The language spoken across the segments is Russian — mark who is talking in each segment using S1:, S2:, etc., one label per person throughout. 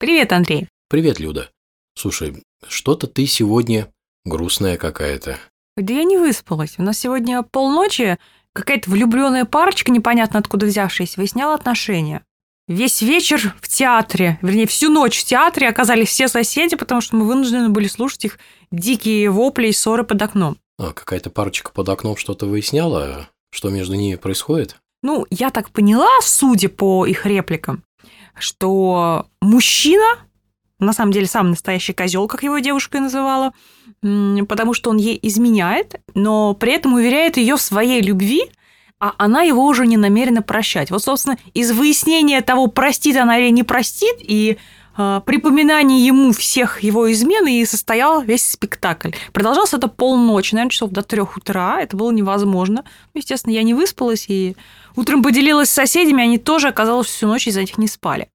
S1: Привет, Андрей.
S2: Привет, Люда. Слушай, что-то ты сегодня грустная какая-то.
S1: Да я не выспалась. У нас сегодня полночи какая-то влюбленная парочка, непонятно откуда взявшаяся, выясняла отношения. Весь вечер в театре, вернее, всю ночь в театре оказались все соседи, потому что мы вынуждены были слушать их дикие вопли и ссоры под окном.
S2: А, какая-то парочка под окном что-то выясняла? Что между ними происходит?
S1: Ну, я так поняла, судя по их репликам, что мужчина, на самом деле самый настоящий козел, как его девушка и называла, потому что он ей изменяет, но при этом уверяет ее в своей любви, а она его уже не намерена прощать. Вот, собственно, из выяснения того, простит она или не простит, и э, припоминание ему всех его измен и состоял весь спектакль. Продолжался это полночи, наверное, часов до трех утра. Это было невозможно. Ну, естественно, я не выспалась и утром поделилась с соседями, они тоже, оказалось, всю ночь из-за этих не спали.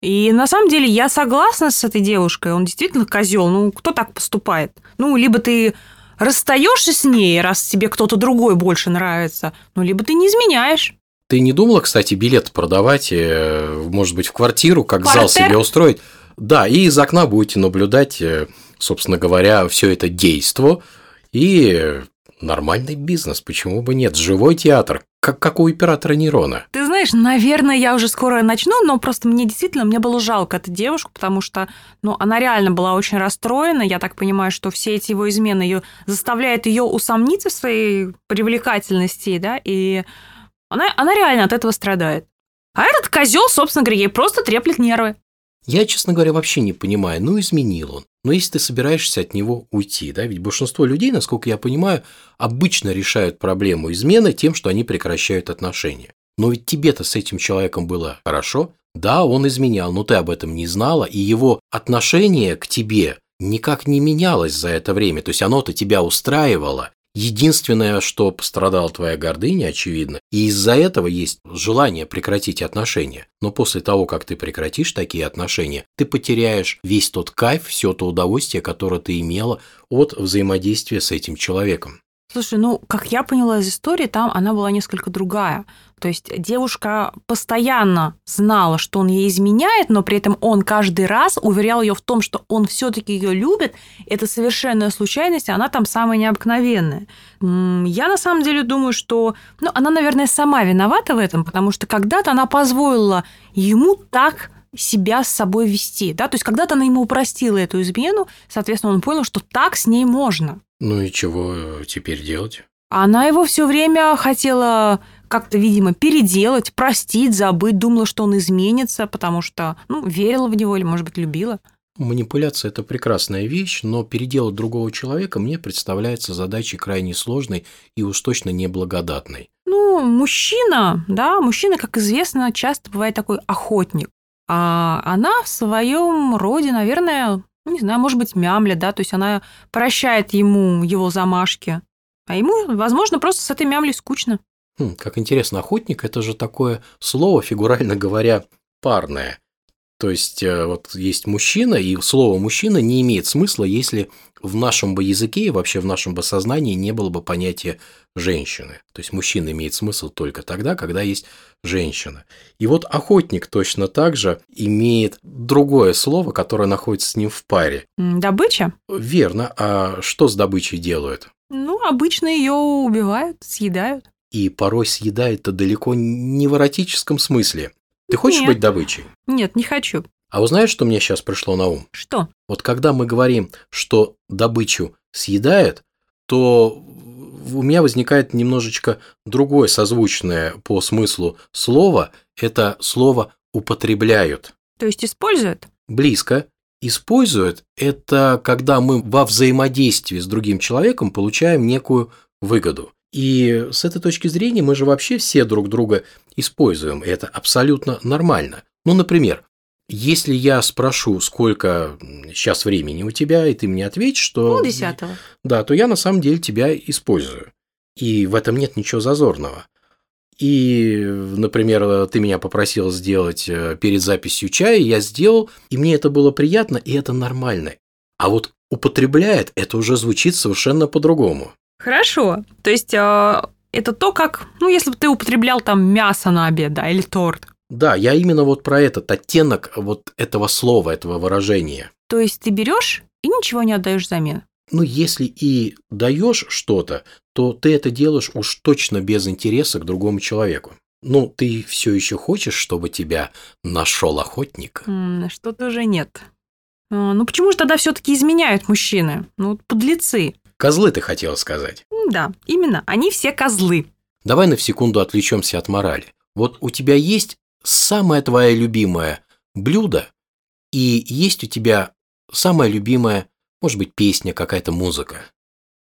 S1: И на самом деле я согласна с этой девушкой, он действительно козел. Ну, кто так поступает? Ну, либо ты расстаешься с ней, раз тебе кто-то другой больше нравится, ну, либо ты не изменяешь.
S2: Ты не думала, кстати, билет продавать, э, может быть, в квартиру, как Партер? зал себе устроить? Да, и из окна будете наблюдать, э, собственно говоря, все это действо, и нормальный бизнес, почему бы нет? Живой театр, как, как у оператора нейрона.
S1: Ты знаешь, наверное, я уже скоро начну, но просто мне действительно, мне было жалко эту девушку, потому что, ну, она реально была очень расстроена. Я так понимаю, что все эти его измены ее заставляют ее усомниться в своей привлекательности, да, и она, она реально от этого страдает. А этот козел, собственно говоря, ей просто треплет нервы.
S2: Я, честно говоря, вообще не понимаю, ну изменил он. Но если ты собираешься от него уйти, да, ведь большинство людей, насколько я понимаю, обычно решают проблему измены тем, что они прекращают отношения. Но ведь тебе-то с этим человеком было хорошо. Да, он изменял, но ты об этом не знала, и его отношение к тебе никак не менялось за это время. То есть оно-то тебя устраивало, Единственное, что пострадала твоя гордыня, очевидно, и из-за этого есть желание прекратить отношения. Но после того, как ты прекратишь такие отношения, ты потеряешь весь тот кайф, все то удовольствие, которое ты имела от взаимодействия с этим человеком.
S1: Слушай, ну, как я поняла из истории, там она была несколько другая. То есть девушка постоянно знала, что он ей изменяет, но при этом он каждый раз уверял ее в том, что он все-таки ее любит. Это совершенная случайность, она там самая необыкновенная. Я на самом деле думаю, что ну, она, наверное, сама виновата в этом, потому что когда-то она позволила ему так себя с собой вести. Да? То есть когда-то она ему упростила эту измену, соответственно, он понял, что так с ней можно.
S2: Ну и чего э, теперь делать?
S1: Она его все время хотела как-то, видимо, переделать, простить, забыть, думала, что он изменится, потому что, ну, верила в него или, может быть, любила.
S2: Манипуляция – это прекрасная вещь, но переделать другого человека мне представляется задачей крайне сложной и уж точно неблагодатной.
S1: Ну, мужчина, да, мужчина, как известно, часто бывает такой охотник. А она в своем роде, наверное, не знаю, может быть, мямля, да, то есть она прощает ему его замашки, а ему, возможно, просто с этой мямлей скучно.
S2: Хм, как интересно, охотник – это же такое слово, фигурально говоря, парное. То есть, э, вот есть мужчина, и слово «мужчина» не имеет смысла, если в нашем бы языке и вообще в нашем бы сознании не было бы понятия женщины. То есть, мужчина имеет смысл только тогда, когда есть женщина. И вот охотник точно так же имеет другое слово, которое находится с ним в паре.
S1: Добыча?
S2: Верно. А что с добычей делают?
S1: Ну, обычно ее убивают, съедают.
S2: И порой съедают-то далеко не в эротическом смысле. Ты хочешь Нет. быть добычей?
S1: Нет, не хочу.
S2: А узнаешь, что мне сейчас пришло на ум?
S1: Что?
S2: Вот когда мы говорим, что добычу съедает, то у меня возникает немножечко другое созвучное по смыслу слово. Это слово употребляют.
S1: То есть используют?
S2: Близко. Используют – это когда мы во взаимодействии с другим человеком получаем некую выгоду. И с этой точки зрения мы же вообще все друг друга используем, и это абсолютно нормально. Ну, например, если я спрошу, сколько сейчас времени у тебя, и ты мне ответишь, что...
S1: Ну, десятого.
S2: Да, то я на самом деле тебя использую. И в этом нет ничего зазорного. И, например, ты меня попросил сделать э, перед записью чая, я сделал, и мне это было приятно, и это нормально. А вот употребляет, это уже звучит совершенно по-другому.
S1: Хорошо. То есть э, это то, как, ну, если бы ты употреблял там мясо на обед, да, или торт.
S2: Да, я именно вот про этот оттенок вот этого слова, этого выражения.
S1: То есть ты берешь и ничего не отдаешь взамен.
S2: Ну, если и даешь что-то, то ты это делаешь уж точно без интереса к другому человеку. Ну, ты все еще хочешь, чтобы тебя нашел охотник?
S1: Что-то уже нет. А, Ну почему же тогда все-таки изменяют мужчины? Ну, подлецы.
S2: Козлы ты хотела сказать.
S1: Да, именно, они все козлы.
S2: Давай на секунду отвлечемся от морали. Вот у тебя есть самое твое любимое блюдо, и есть у тебя самая любимая, может быть, песня, какая-то музыка.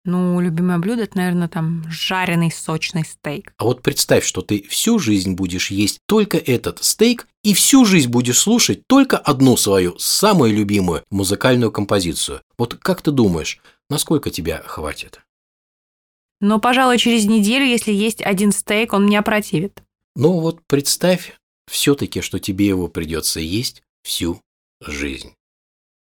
S1: Ну, любимое блюдо это, наверное, там жареный сочный стейк.
S2: А вот представь, что ты всю жизнь будешь есть только этот стейк и всю жизнь будешь слушать только одну свою самую любимую музыкальную композицию. Вот как ты думаешь, насколько тебя хватит?
S1: Но, пожалуй, через неделю, если есть один стейк, он меня противит.
S2: Ну вот представь все-таки, что тебе его придется есть всю жизнь.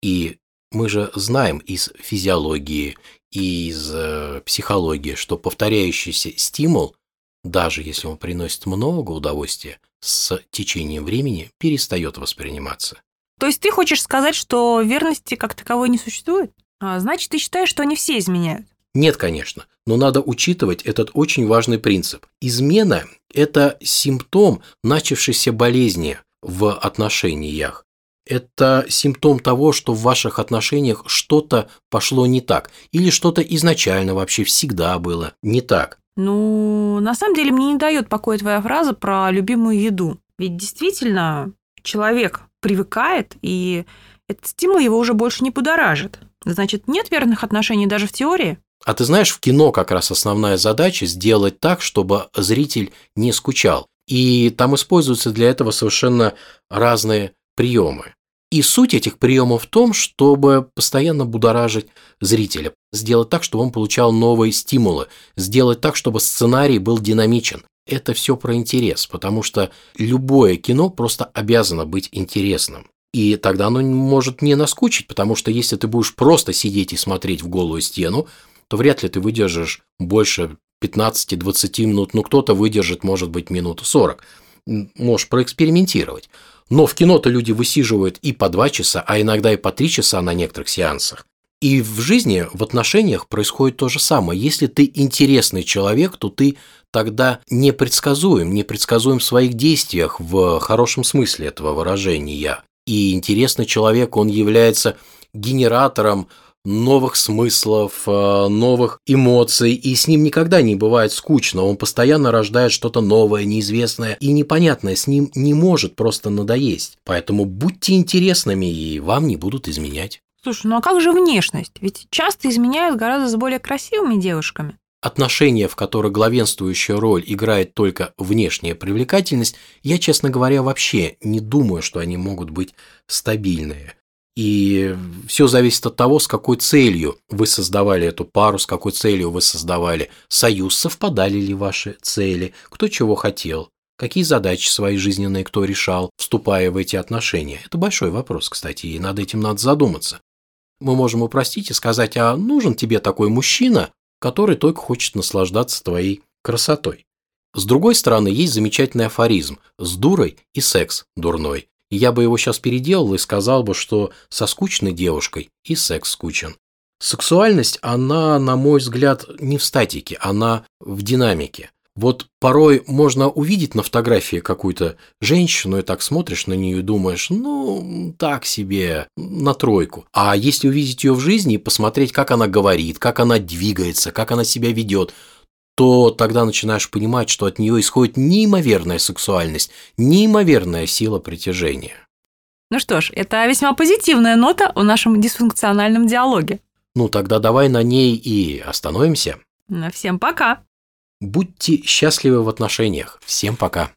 S2: И мы же знаем из физиологии и из э, психологии, что повторяющийся стимул, даже если он приносит много удовольствия, с течением времени перестает восприниматься.
S1: То есть ты хочешь сказать, что верности как таковой не существует? А, значит, ты считаешь, что они все изменяют?
S2: Нет, конечно, но надо учитывать этот очень важный принцип. Измена – это симптом начавшейся болезни в отношениях. Это симптом того, что в ваших отношениях что-то пошло не так. Или что-то изначально вообще всегда было не так.
S1: Ну, на самом деле мне не дает покоя твоя фраза про любимую еду. Ведь действительно человек привыкает, и этот стимул его уже больше не будоражит. Значит, нет верных отношений даже в теории?
S2: А ты знаешь, в кино как раз основная задача сделать так, чтобы зритель не скучал. И там используются для этого совершенно разные приемы. И суть этих приемов в том, чтобы постоянно будоражить зрителя, сделать так, чтобы он получал новые стимулы, сделать так, чтобы сценарий был динамичен. Это все про интерес, потому что любое кино просто обязано быть интересным. И тогда оно может не наскучить, потому что если ты будешь просто сидеть и смотреть в голую стену, то вряд ли ты выдержишь больше 15-20 минут. Ну, кто-то выдержит, может быть, минуту 40. М, Можешь проэкспериментировать. Но в кино-то люди высиживают и по 2 часа, а иногда и по 3 часа на некоторых сеансах. И в жизни, в отношениях происходит то же самое. Если ты интересный человек, то ты тогда непредсказуем, непредсказуем в своих действиях в хорошем смысле этого выражения. И интересный человек, он является генератором новых смыслов, э, новых эмоций, и с ним никогда не бывает скучно, он постоянно рождает что-то новое, неизвестное и непонятное, с ним не может просто надоесть. Поэтому будьте интересными, и вам не будут изменять.
S1: Слушай, ну а как же внешность? Ведь часто изменяют гораздо с более красивыми девушками.
S2: Отношения, в которых главенствующую роль играет только внешняя привлекательность, я, честно говоря, вообще не думаю, что они могут быть стабильные. И все зависит от того, с какой целью вы создавали эту пару, с какой целью вы создавали союз, совпадали ли ваши цели, кто чего хотел, какие задачи свои жизненные кто решал, вступая в эти отношения. Это большой вопрос, кстати, и над этим надо задуматься. Мы можем упростить и сказать, а нужен тебе такой мужчина, который только хочет наслаждаться твоей красотой. С другой стороны, есть замечательный афоризм «с дурой и секс дурной». И я бы его сейчас переделал и сказал бы, что со скучной девушкой и секс скучен. Сексуальность, она, на мой взгляд, не в статике, она в динамике. Вот порой можно увидеть на фотографии какую-то женщину, и так смотришь на нее и думаешь, ну, так себе, на тройку. А если увидеть ее в жизни и посмотреть, как она говорит, как она двигается, как она себя ведет, то тогда начинаешь понимать, что от нее исходит неимоверная сексуальность, неимоверная сила притяжения.
S1: Ну что ж, это весьма позитивная нота в нашем дисфункциональном диалоге.
S2: Ну тогда давай на ней и остановимся.
S1: Всем пока!
S2: Будьте счастливы в отношениях. Всем пока.